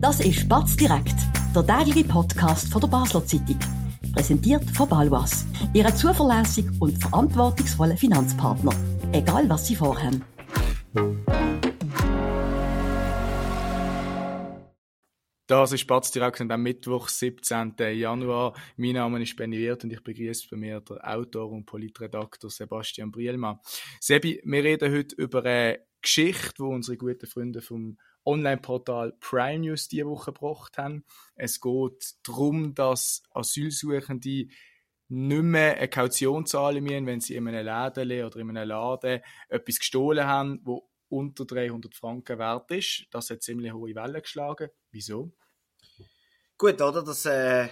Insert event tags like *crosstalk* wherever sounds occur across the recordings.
Das ist Batz direkt, der tägliche Podcast von der Basler Zeitung. Präsentiert von Balwas, Ihrem zuverlässigen und verantwortungsvollen Finanzpartner. Egal was Sie vorhaben. Das ist Batz direkt am Mittwoch, 17. Januar. Mein Name ist Benny Wirth und ich begrüße bei mir den Autor und Politredaktor Sebastian Brielmann. Sebi, wir reden heute über eine Geschichte, die unsere guten Freunde vom Online-Portal Prime News diese Woche gebracht haben. Es geht darum, dass Asylsuchende nicht mehr eine Kaution zahlen müssen, wenn sie in einem Laden oder in einem Laden etwas gestohlen haben, wo unter 300 Franken wert ist. Das hat ziemlich hohe Wellen geschlagen. Wieso? Gut, oder? Das äh,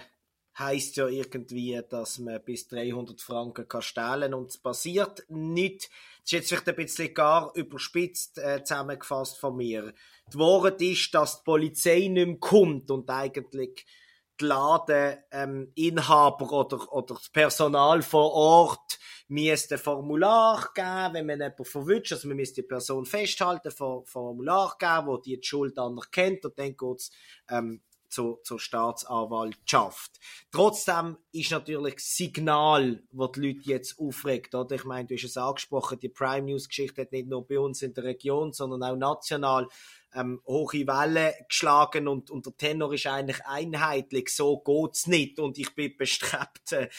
heißt ja irgendwie, dass man bis 300 Franken kann stehlen und es passiert nicht. Das ist jetzt vielleicht ein bisschen gar überspitzt äh, zusammengefasst von mir. Die Wahrheit ist, dass die Polizei nicht mehr kommt und eigentlich die Ladeninhaber ähm, oder, oder das Personal vor Ort müsste ein Formular geben, wenn man jemanden verwünscht, also man müsste die Person festhalten, ein Formular geben, wo die, die Schuld anerkennt und dann geht's ähm, zur, zur Staatsanwaltschaft. Trotzdem ist natürlich das Signal, das die Leute jetzt aufregt. Oder? Ich meine, du hast es angesprochen, die Prime News Geschichte hat nicht nur bei uns in der Region, sondern auch national ähm, hohe Wellen geschlagen und, und der Tenor ist eigentlich einheitlich, so geht's nicht und ich bin bestrebt, äh,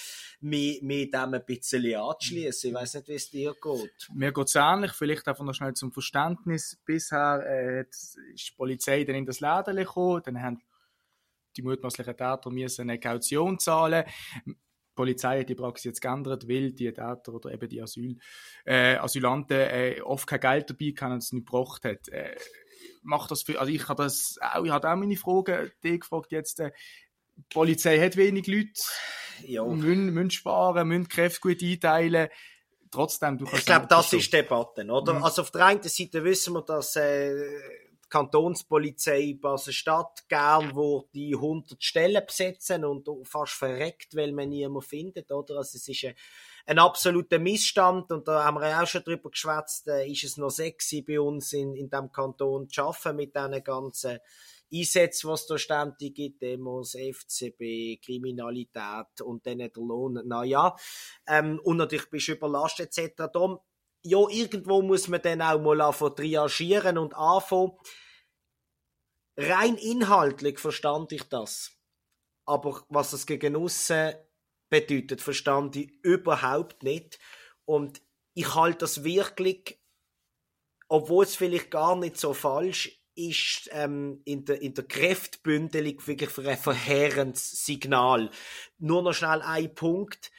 mich, mich dem ein bisschen anzuschließen. Ich weiß nicht, wie es dir geht. Mir geht's ähnlich, vielleicht einfach noch schnell zum Verständnis. Bisher äh, ist die Polizei dann in das Laden gekommen, dann haben die mutmaßlichen Täter müssen eine Kaution zahlen. Die Polizei hat die Praxis jetzt geändert, weil die Täter oder eben die Asyl, äh, Asylanten äh, oft kein Geld dabei hatten und es nicht gebracht hat. Äh, macht das für, also ich habe das auch, ich habe auch meine Fragen, die gefragt jetzt, äh, die Polizei hat wenig Leute, ja. müssen, müssen sparen, müssen Kräfte gut einteilen, trotzdem, du kannst Ich glaube, das ist Debatte, oder? Mhm. Also auf der einen Seite wissen wir, dass äh, Kantonspolizei Basel-Stadt gern wo die 100 Stellen besetzen und fast verreckt, weil man niemanden findet, oder? Also es ist ein, ein absoluter Missstand und da haben wir auch schon drüber geschwätzt, ist es noch sexy bei uns in, in dem Kanton zu arbeiten mit diesen ganzen Einsätzen, was da ständig gibt, Demos, FCB, Kriminalität und dann der Lohn, naja, ähm, und natürlich bist du überlastet etc. Darum ja, irgendwo muss man dann auch mal anfangen triagieren und anfangen. Rein inhaltlich verstand ich das. Aber was es gegen aussen bedeutet, verstand ich überhaupt nicht. Und ich halte das wirklich, obwohl es vielleicht gar nicht so falsch ist, ähm, in, der, in der Kräftbündelung wirklich für ein verheerendes Signal. Nur noch schnell ein Punkt.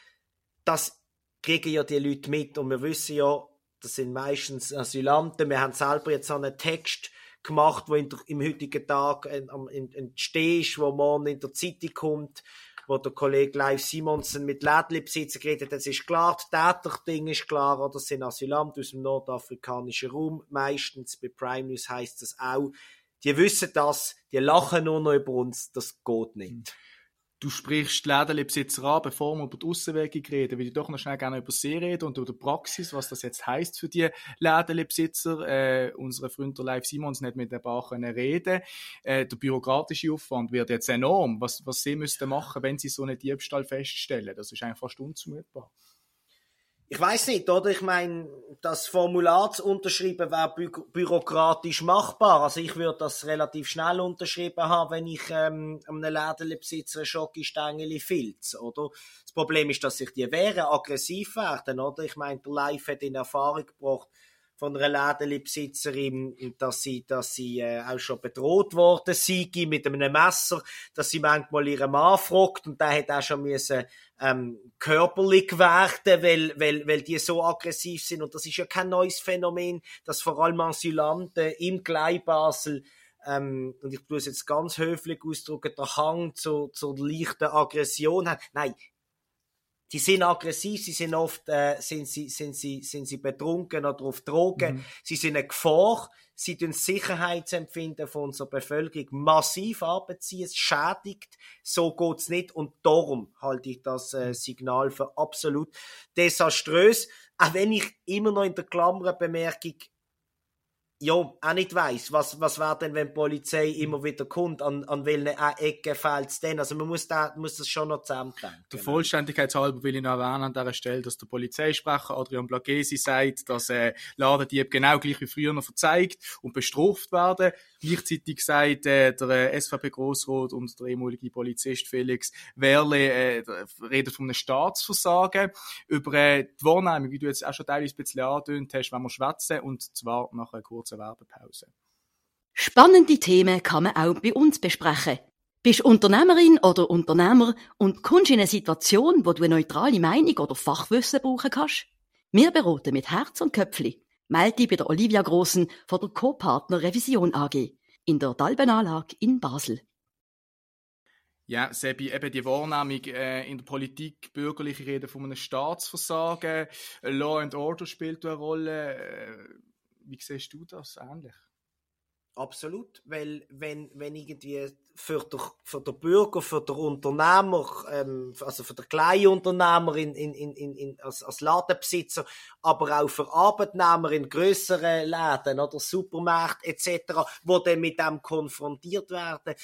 Das kriegen ja die Leute mit und wir wissen ja, das sind meistens Asylanten. Wir haben selber jetzt einen Text gemacht, wo der, im heutigen Tag entsteht, wo morgen in der Zeitung kommt, wo der Kollege Leif Simonsen mit Lädlibesitzer geredet hat. Es ist klar, das Täterding ist klar, oder das sind Asylanten aus dem nordafrikanischen Raum. Meistens bei Prime News heisst das auch. Die wissen das, die lachen nur noch über uns, das geht nicht du sprichst die Lädenbesitzer an, bevor wir über die Aussenwirkung reden, würde ich doch noch schnell gerne über sie reden und über die Praxis, was das jetzt heisst für die Lädenbesitzer. Äh, unsere Freund der Live Simons nicht mit ein paar können reden. Äh, der bürokratische Aufwand wird jetzt enorm. Was, was sie müssten machen, wenn sie so einen Diebstahl feststellen, das ist einfach fast unzumutbar ich weiß nicht, oder? Ich meine, das Formular zu unterschreiben wäre bü bürokratisch machbar. Also ich würde das relativ schnell unterschrieben haben, wenn ich ähm, einem Lädenbesitzer ein Schokistängeli filz, oder? Das Problem ist, dass sich die Wehren aggressiv werden, oder? Ich meine, der Live hat in Erfahrung gebracht, von einer Lädenbesitzerin, dass sie, dass sie äh, auch schon bedroht worden sei mit einem Messer, dass sie manchmal ihren Mann fragt und der hat auch schon müssen, ähm, körperlich werden, weil, weil, weil die so aggressiv sind und das ist ja kein neues Phänomen, dass vor allem Asylanten im Gleibasel ähm, und ich tue es jetzt ganz höflich ausdrücken, der Hang zur, zur leichten Aggression haben. Nein, die sind aggressiv, sie sind oft äh, sind sie, sind sie, sind sie betrunken oder auf Drogen, mhm. sie sind eine Gefahr, sie das Sicherheitsempfinden von unserer Bevölkerung massiv abziehen, es schädigt, so geht's nicht. Und darum halte ich das äh, Signal für absolut desaströs, auch wenn ich immer noch in der Klammer Bemerkung ja, auch nicht weiss, was, was wäre denn, wenn die Polizei immer wieder kommt, an, an welchen Ecken fällt es denn? Also man muss, da, muss das schon noch zusammendenken. Der Vollständigkeit halber will ich noch erwähnen an dieser Stelle, dass der Polizeisprecher Adrian Blagesi sagt, dass äh, Ladendieb genau gleich wie früher noch verzeigt und bestraft werden. Gleichzeitig sagt äh, der äh, SVP-Grossrat und der ehemalige Polizist Felix Werle, äh, redet von einem Staatsversagen. Über äh, die Wahrnehmung, wie du jetzt auch schon teilweise ein bisschen angedeutet hast, wenn wir schwätzen, und zwar nach einer kurzen Werbepause. Spannende Themen kann man auch bei uns besprechen. Bist Unternehmerin oder Unternehmer und kommst in eine Situation, wo du eine neutrale Meinung oder Fachwissen brauchen kannst? Wir beraten mit Herz und Köpfli. Melde dich bei der Olivia Grossen von der Co-Partner Revision AG in der Dalbenanlage in Basel. Ja, Sebi, eben die Wahrnehmung äh, in der Politik, bürgerliche Rede von einem Staatsversagen, Law and Order spielt eine Rolle. Äh, wie siehst du das ähnlich? Absolut, weil wenn, wenn irgendwie für den, für den Bürger, für den Unternehmer, ähm, also für den Kleinunternehmer in, in, in, in, als, als Ladenbesitzer, aber auch für Arbeitnehmer in größeren Läden oder Supermärkten etc., wo dann mit dem konfrontiert werden,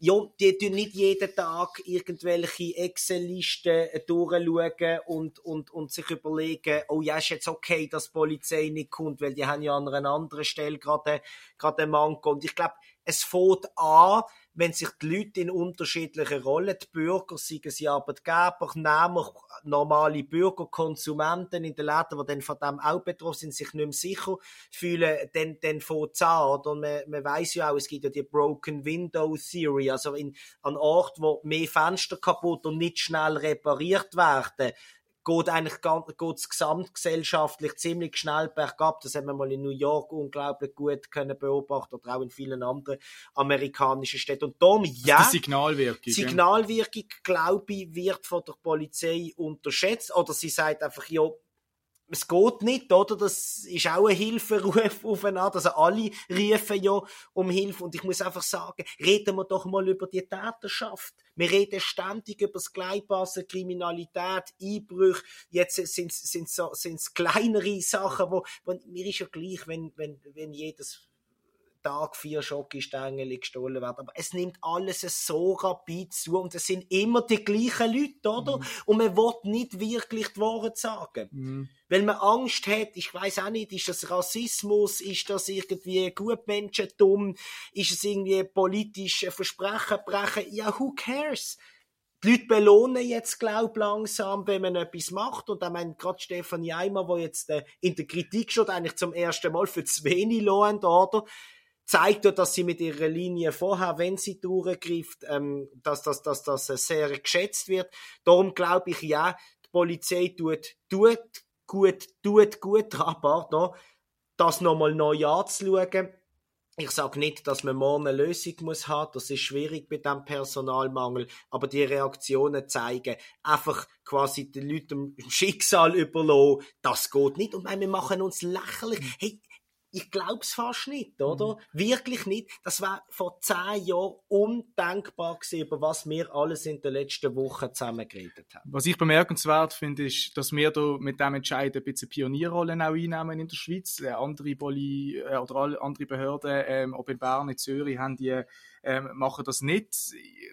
ja, die tun nicht jeden Tag irgendwelche Excel-Listen durchschauen und, und, und sich überlegen, oh ja, ist jetzt okay, dass die Polizei nicht kommt, weil die haben ja an einer anderen Stelle gerade, gerade einen Manko. Und ich glaube, es fängt an, wenn sich die Leute in unterschiedlichen Rollen, die Bürger, seien sie Arbeitgeber, Nehmer, normale Bürger, Konsumenten in den Läden, die dann von dem auch betroffen sind, sich nicht mehr sicher fühlen, dann, dann an. Oder? Und man, man weiss ja auch, es gibt ja die Broken Window Theory, also in, an Orten, wo mehr Fenster kaputt und nicht schnell repariert werden, geht eigentlich geht's gesamtgesellschaftlich ziemlich schnell bergab. Das haben wir mal in New York unglaublich gut können beobachten oder auch in vielen anderen amerikanischen Städten. Und darum, ja. Die Signalwirkung. Signalwirkung, glaube ich, wird von der Polizei unterschätzt. Oder sie sagt einfach, ja, es geht nicht, oder? Das ist auch ein Hilferuf *laughs* aufeinander. Also alle rufen ja um Hilfe. Und ich muss einfach sagen, reden wir doch mal über die Täterschaft. Wir reden ständig über das Gleichpassen, Kriminalität, Einbrüche. Jetzt sind es kleinere Sachen, wo, wo, mir ist ja gleich, wenn, wenn, wenn jedes Tag vier Schokostängel gestohlen werden. Aber es nimmt alles so rapid zu und es sind immer die gleichen Leute, oder? Mhm. Und man will nicht wirklich die Wahrheit sagen. Mhm. Weil man Angst hat, ich weiß auch nicht, ist das Rassismus, ist das irgendwie Gutmenschentum, ist es irgendwie politische Versprechen brechen? Ja, who cares? die Leute belohnen jetzt, glaub langsam, wenn man etwas macht. Und ich meine, gerade Stefanie Eimer, wo jetzt äh, in der Kritik schon eigentlich zum ersten Mal für zu wenig lohnt, oder? Zeigt ja, dass sie mit ihrer Linie vorher, wenn sie durchgreift, ähm, dass das dass, dass, sehr geschätzt wird. Darum glaube ich ja, die Polizei tut, tut gut, tut gut dran, pardon, das nochmal neu anzuschauen. Ich sage nicht, dass man morgen eine Lösung muss haben. Das ist schwierig bei dem Personalmangel. Aber die Reaktionen zeigen einfach quasi den Leuten im Schicksal überlassen. Das geht nicht. Und wir machen uns lächerlich. Hey, ich glaub's fast nicht, oder? Mhm. Wirklich nicht. Das war vor zehn Jahren undenkbar gewesen, über was wir alles in den letzten Wochen zusammen geredet haben. Was ich bemerkenswert finde, ist, dass wir da mit dem Entscheid ein bisschen Pionierrollen auch einnehmen in der Schweiz. Äh, andere Poli äh, oder andere Behörden, ähm, ob in Bern, in Zürich, haben die ähm, machen das nicht.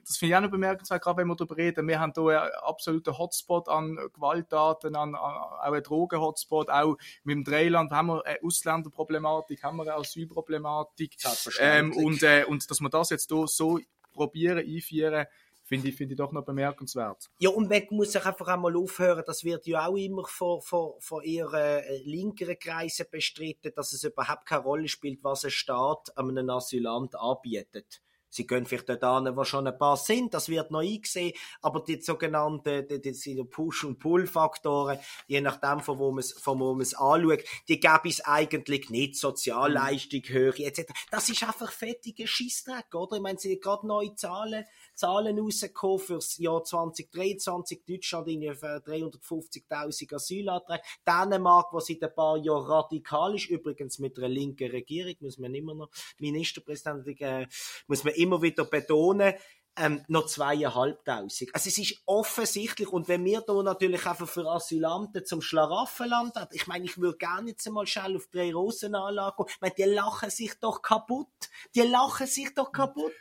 Das finde ich auch noch bemerkenswert, gerade wenn wir darüber reden. Wir haben hier einen absoluten Hotspot an Gewalttaten, an, an auch einen Drogen-Hotspot, auch mit dem Dreiland haben wir eine Ausländerproblematik, haben wir eine Asylproblematik. Ähm, und, äh, und dass wir das jetzt hier so probieren, einführen, finde ich, finde ich doch noch bemerkenswert. Ja, und man muss sich einfach einmal aufhören, das wird ja auch immer von, von, von ihren äh, linkeren Kreisen bestritten, dass es überhaupt keine Rolle spielt, was ein Staat einem Asylant anbietet. Sie können vielleicht dort an, wo schon ein paar sind, das wird noch eingesehen, aber die sogenannten, die, die, Push- und Pull-Faktoren, je nachdem, von wo man es, von wo man es anschaut, die gäbe es eigentlich nicht, Sozialleistung. Höhe, etc. Das ist einfach fettige Schissdreck, oder? Ich meine, sie gerade neue Zahlen, Zahlen rausgekommen für das Jahr 2023. Deutschland in 350.000 Asylanträge. Dänemark, was seit ein paar Jahren radikal ist, übrigens mit einer linken Regierung, muss man immer noch, Ministerpräsident, äh, muss man immer wieder betonen, ähm, noch zweieinhalbtausend. Also es ist offensichtlich, und wenn wir da natürlich einfach für Asylanten zum Schlaraffenland hat, ich meine, ich würde gerne jetzt mal schnell auf drei Rosenanlagen gehen, ich meine, die lachen sich doch kaputt. Die lachen sich doch kaputt.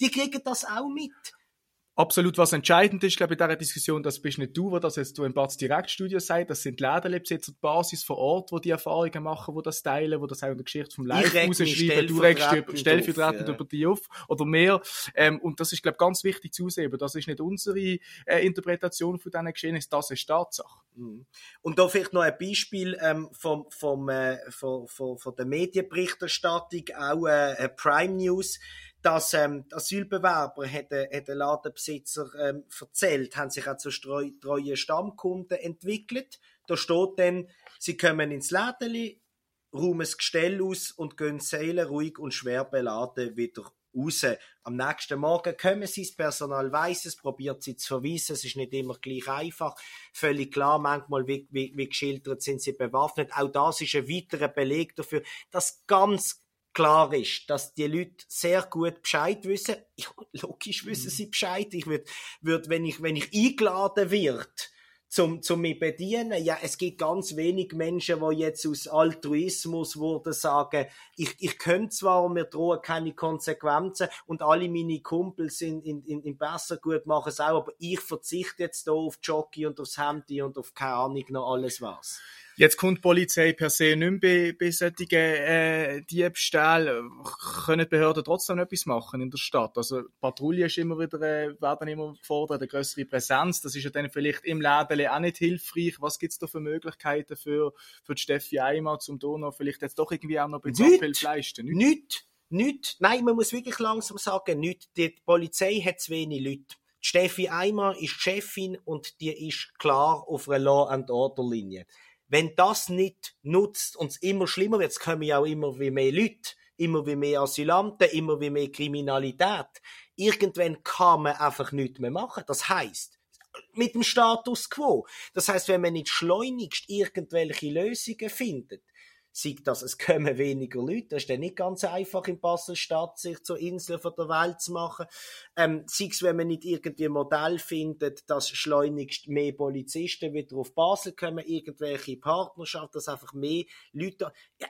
Die kriegen das auch mit absolut was entscheidend ist, glaube ich, in dieser Diskussion, das bist nicht du, wo das jetzt du im Batz Direktstudio sagt, das sind Lädenbesitzer, die Basis vor Ort, wo die Erfahrungen machen, wo das teilen, wo das auch in der Geschichte vom Live rausschreiben, du regst stellvertretend über die auf oder mehr. Ähm, und das ist, glaube ich, ganz wichtig zu sehen, aber das ist nicht unsere äh, Interpretation von diesen Geschehnissen, das ist Tatsache. Mhm. Und da vielleicht noch ein Beispiel ähm, vom, vom, äh, von, von, von der Medienberichterstattung, auch äh, Prime News dass ähm, Asylbewerber hätte hat der Ladenbesitzer ähm, erzählt, haben sich auch zu treuen Stammkunden entwickelt. Da steht dann, sie kommen ins Lädeli, räumen das Gestell aus und gehen Seelen ruhig und schwer beladen wieder raus. Am nächsten Morgen kommen sie, das Personal weiss es, probiert sie zu verweisen, es ist nicht immer gleich einfach. Völlig klar, manchmal, wie, wie, wie geschildert, sind sie bewaffnet. Auch das ist ein weiterer Beleg dafür, dass ganz klar ist, dass die Leute sehr gut Bescheid wissen. *laughs* Ja, logisch wissen sie Bescheid. Ich würde, würd, wenn ich, wenn ich eingeladen wird, zum, zum mich bedienen. Ja, es gibt ganz wenig Menschen, die jetzt aus Altruismus würden sagen, ich, ich könnte zwar, mir drohen keine Konsequenzen und alle meine Kumpels in, in, in, in besser gut machen es auch, aber ich verzichte jetzt hier auf Jockey und aufs Handy und auf keine Ahnung noch alles was. Jetzt kommt die Polizei per se nicht mehr bei, bei solchen äh, Diebstählen. Können die Behörden trotzdem etwas machen in der Stadt? Also Patrouillen ist immer wieder, äh, werden immer gefordert, eine größere Präsenz. Das ist ja dann vielleicht im Läden auch nicht hilfreich. Was gibt es da für Möglichkeiten für, für die Steffi Eimer, zum Donau vielleicht jetzt doch irgendwie auch noch ein bisschen Abhilfe leisten? Nicht. nicht. Nicht. Nein, man muss wirklich langsam sagen, nicht. Die Polizei hat zu wenig Leute. Die Steffi Eimer ist Chefin und die ist klar auf einer Law-and-Order-Linie. Wenn das nicht nutzt und es immer schlimmer wird, es kommen ja auch immer wie mehr Leute, immer wie mehr Asylanten, immer wie mehr Kriminalität. Irgendwann kann man einfach nichts mehr machen. Das heißt, mit dem Status quo. Das heißt, wenn man nicht schleunigst irgendwelche Lösungen findet, sieht das, es kommen weniger Leute. Das ist dann nicht ganz einfach in Basel-Stadt, sich zur Insel von der Welt zu machen. Ähm, sei es, wenn man nicht irgendwie ein Modell findet, dass schleunigst mehr Polizisten wieder auf Basel kommen, irgendwelche Partnerschaften, dass einfach mehr Leute, ja,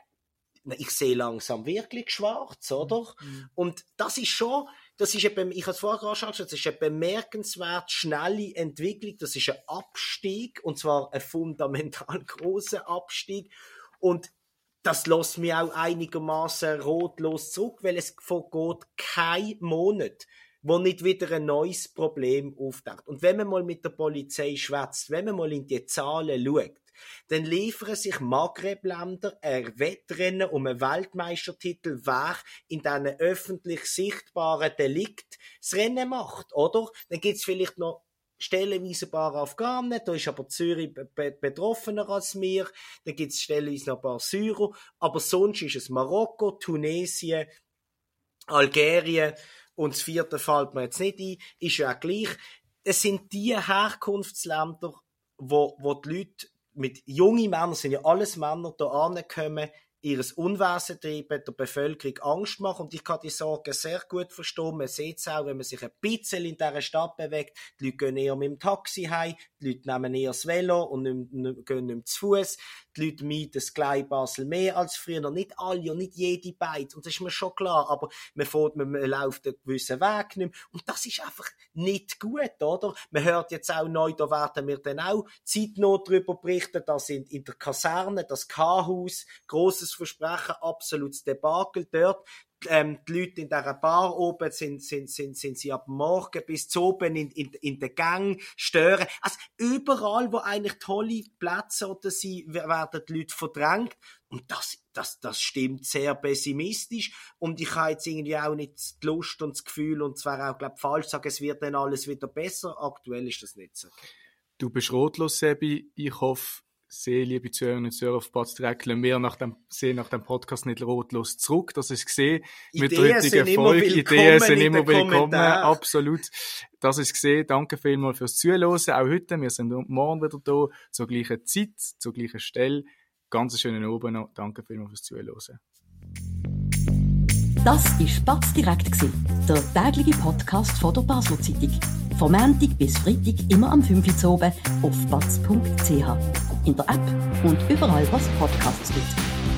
ich sehe langsam wirklich schwarz, oder? Mhm. Und das ist schon, das ist eben, ich habe es vorher angeschaut, das ist eine bemerkenswert schnelle Entwicklung, das ist ein Abstieg, und zwar ein fundamental *laughs* großer Abstieg. Und das lässt mich auch einigermaßen rotlos zurück, weil es vergeht kein Monat, wo nicht wieder ein neues Problem auftaucht. Und wenn man mal mit der Polizei schwätzt, wenn man mal in die Zahlen schaut, dann liefern sich Maghreb-Länder ein Wettrennen um einen Weltmeistertitel, wer in diesen öffentlich sichtbaren Delikt das Rennen macht, oder? Dann gibt's vielleicht noch stellenweise ein paar Afghanen, da ist aber Zürich betroffener als mir, da gibt es stellenweise noch ein paar Syrer, aber sonst ist es Marokko, Tunesien, Algerien und das vierte fällt mir jetzt nicht ein, ist ja auch gleich. Es sind die Herkunftsländer, wo, wo die Leute mit jungen Männern, sind ja alles Männer, da ankommen, ihres Unwesen treiben, der Bevölkerung Angst machen. Und ich kann die Sorgen sehr gut verstehen. Man sieht es auch, wenn man sich ein bisschen in dieser Stadt bewegt. Die Leute gehen eher mit dem Taxi heim, die Leute nehmen eher das Velo und nicht, nicht, gehen nicht zu Fuß. Die Leute mieten das Gleis Basel mehr als früher. Nicht alle und nicht jede beide. Und das ist mir schon klar. Aber man, fährt, man, man läuft einen gewissen Weg nicht mehr. Und das ist einfach nicht gut, oder? Man hört jetzt auch neu, da werden wir dann auch zeitnah darüber berichten, dass in, in der Kaserne, das K-Haus, grosses Versprechen, absolutes Debakel dort. Ähm, die Leute in dieser Bar oben sind, sind, sind, sind sie ab morgen bis zu oben in, in, in den Gang stören. Also überall, wo eigentlich tolle Plätze oder sie werden die Leute verdrängt. Und das, das, das stimmt sehr pessimistisch. Und ich habe jetzt irgendwie auch nicht die Lust und das Gefühl, und zwar auch, glaube falsch sagen, es wird dann alles wieder besser. Aktuell ist das nicht so. Du bist rotlos, Sebi. Ich hoffe, sehr, liebe Zuhörerinnen und Zuhörer auf Platz direkt, wir nach dem, sehen nach dem Podcast nicht rotlos zurück, dass ich gesehen mit der heutigen Folge. Ideen sind immer willkommen, absolut. Das ist gesehen. Danke vielmals fürs Zuhören. Auch heute. Wir sind morgen wieder da, zur gleichen Zeit, zur gleichen Stelle. Ganz schönen Abend noch. Danke vielmals fürs Zuhören. Das war Spatz direkt, der tägliche Podcast von der Basler Zeitung. Vom Montag bis Freitag immer am 5 Uhr oben auf batz.ch. In der App und überall, was Podcasts gibt.